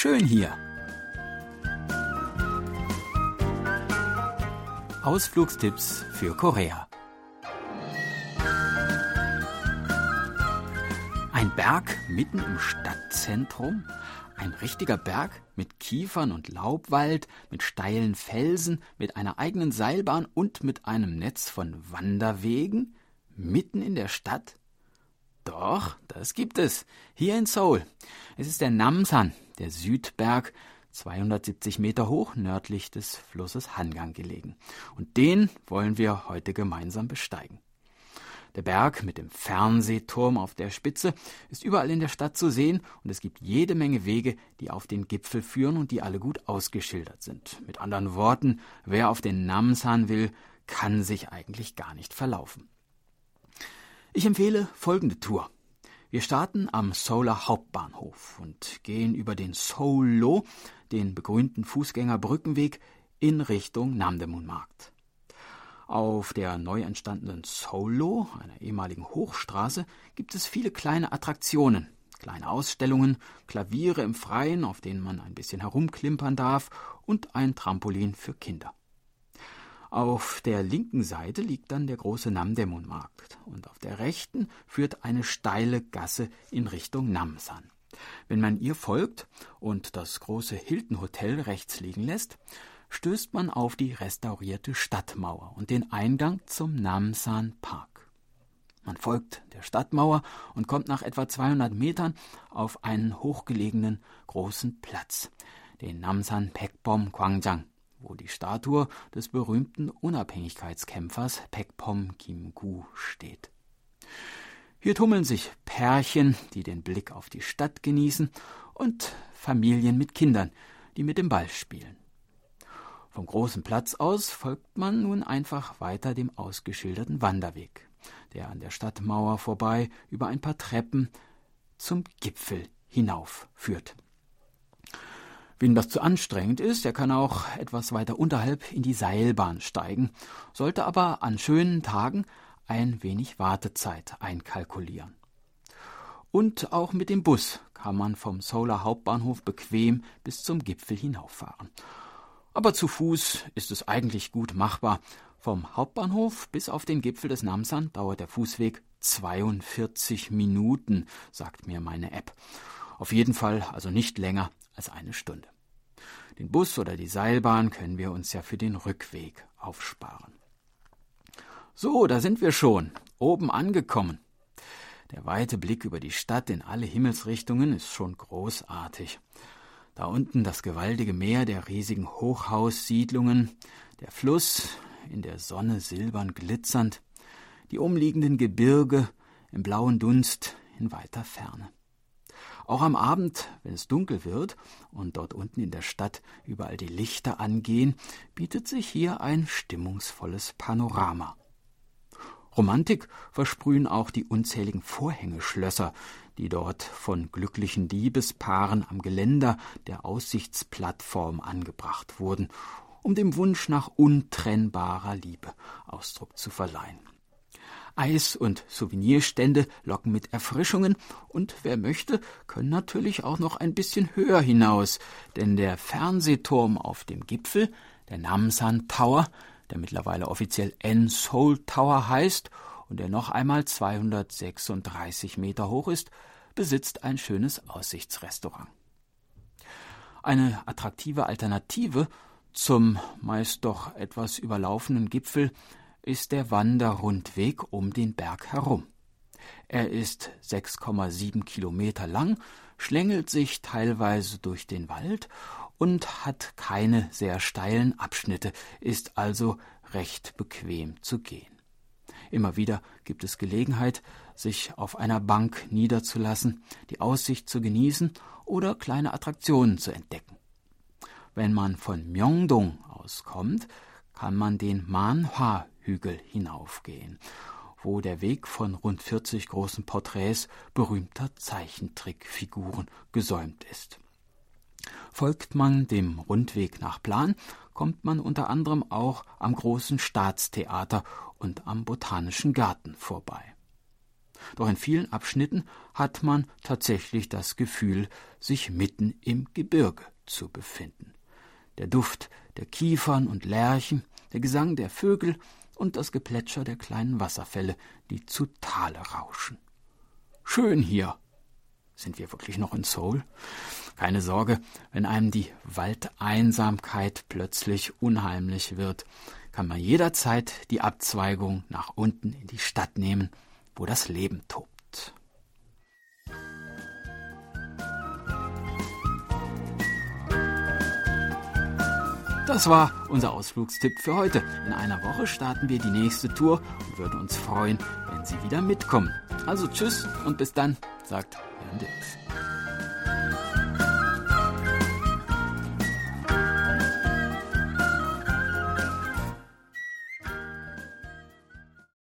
schön hier. Ausflugstipps für Korea. Ein Berg mitten im Stadtzentrum, ein richtiger Berg mit Kiefern und Laubwald, mit steilen Felsen, mit einer eigenen Seilbahn und mit einem Netz von Wanderwegen, mitten in der Stadt? Doch, das gibt es. Hier in Seoul. Es ist der Namsan, der Südberg, 270 Meter hoch nördlich des Flusses Hangang gelegen. Und den wollen wir heute gemeinsam besteigen. Der Berg mit dem Fernsehturm auf der Spitze ist überall in der Stadt zu sehen und es gibt jede Menge Wege, die auf den Gipfel führen und die alle gut ausgeschildert sind. Mit anderen Worten, wer auf den Namsan will, kann sich eigentlich gar nicht verlaufen. Ich empfehle folgende Tour. Wir starten am Seouler Hauptbahnhof und gehen über den Seoulo, den begrünten Fußgängerbrückenweg, in Richtung Namdaemun-Markt. Auf der neu entstandenen Seoulo, einer ehemaligen Hochstraße, gibt es viele kleine Attraktionen, kleine Ausstellungen, Klaviere im Freien, auf denen man ein bisschen herumklimpern darf, und ein Trampolin für Kinder. Auf der linken Seite liegt dann der große Namdemon-Markt und auf der rechten führt eine steile Gasse in Richtung Namsan. Wenn man ihr folgt und das große Hilton Hotel rechts liegen lässt, stößt man auf die restaurierte Stadtmauer und den Eingang zum Namsan Park. Man folgt der Stadtmauer und kommt nach etwa 200 Metern auf einen hochgelegenen großen Platz, den Namsan Pekbom Gwangjang wo die Statue des berühmten Unabhängigkeitskämpfers Pekpom Kim-gu steht. Hier tummeln sich Pärchen, die den Blick auf die Stadt genießen, und Familien mit Kindern, die mit dem Ball spielen. Vom großen Platz aus folgt man nun einfach weiter dem ausgeschilderten Wanderweg, der an der Stadtmauer vorbei über ein paar Treppen zum Gipfel hinauf führt. Wem das zu anstrengend ist, der kann auch etwas weiter unterhalb in die Seilbahn steigen, sollte aber an schönen Tagen ein wenig Wartezeit einkalkulieren. Und auch mit dem Bus kann man vom Solar Hauptbahnhof bequem bis zum Gipfel hinauffahren. Aber zu Fuß ist es eigentlich gut machbar. Vom Hauptbahnhof bis auf den Gipfel des Namsan dauert der Fußweg 42 Minuten, sagt mir meine App. Auf jeden Fall also nicht länger als eine Stunde. Den Bus oder die Seilbahn können wir uns ja für den Rückweg aufsparen. So, da sind wir schon, oben angekommen. Der weite Blick über die Stadt in alle Himmelsrichtungen ist schon großartig. Da unten das gewaltige Meer der riesigen Hochhaussiedlungen, der Fluss, in der Sonne silbern glitzernd, die umliegenden Gebirge im blauen Dunst in weiter Ferne. Auch am Abend, wenn es dunkel wird und dort unten in der Stadt überall die Lichter angehen, bietet sich hier ein stimmungsvolles Panorama. Romantik versprühen auch die unzähligen Vorhängeschlösser, die dort von glücklichen Liebespaaren am Geländer der Aussichtsplattform angebracht wurden, um dem Wunsch nach untrennbarer Liebe Ausdruck zu verleihen. Eis- und Souvenirstände locken mit Erfrischungen und wer möchte, können natürlich auch noch ein bisschen höher hinaus, denn der Fernsehturm auf dem Gipfel, der Namsan Tower, der mittlerweile offiziell N Seoul Tower heißt und der noch einmal 236 Meter hoch ist, besitzt ein schönes Aussichtsrestaurant. Eine attraktive Alternative zum meist doch etwas überlaufenden Gipfel ist der Wanderrundweg um den Berg herum. Er ist 6,7 Kilometer lang, schlängelt sich teilweise durch den Wald und hat keine sehr steilen Abschnitte, ist also recht bequem zu gehen. Immer wieder gibt es Gelegenheit, sich auf einer Bank niederzulassen, die Aussicht zu genießen oder kleine Attraktionen zu entdecken. Wenn man von Myeongdong aus kommt, kann man den Manhwa Hügel hinaufgehen, wo der Weg von rund 40 großen Porträts berühmter Zeichentrickfiguren gesäumt ist. Folgt man dem Rundweg nach Plan, kommt man unter anderem auch am großen Staatstheater und am Botanischen Garten vorbei. Doch in vielen Abschnitten hat man tatsächlich das Gefühl, sich mitten im Gebirge zu befinden. Der Duft der Kiefern und Lärchen, der Gesang der Vögel und das Geplätscher der kleinen Wasserfälle, die zu Tale rauschen. Schön hier. Sind wir wirklich noch in Seoul? Keine Sorge, wenn einem die Waldeinsamkeit plötzlich unheimlich wird, kann man jederzeit die Abzweigung nach unten in die Stadt nehmen, wo das Leben tobt. Das war unser Ausflugstipp für heute. In einer Woche starten wir die nächste Tour und würden uns freuen, wenn Sie wieder mitkommen. Also tschüss und bis dann, sagt Jan Dirks.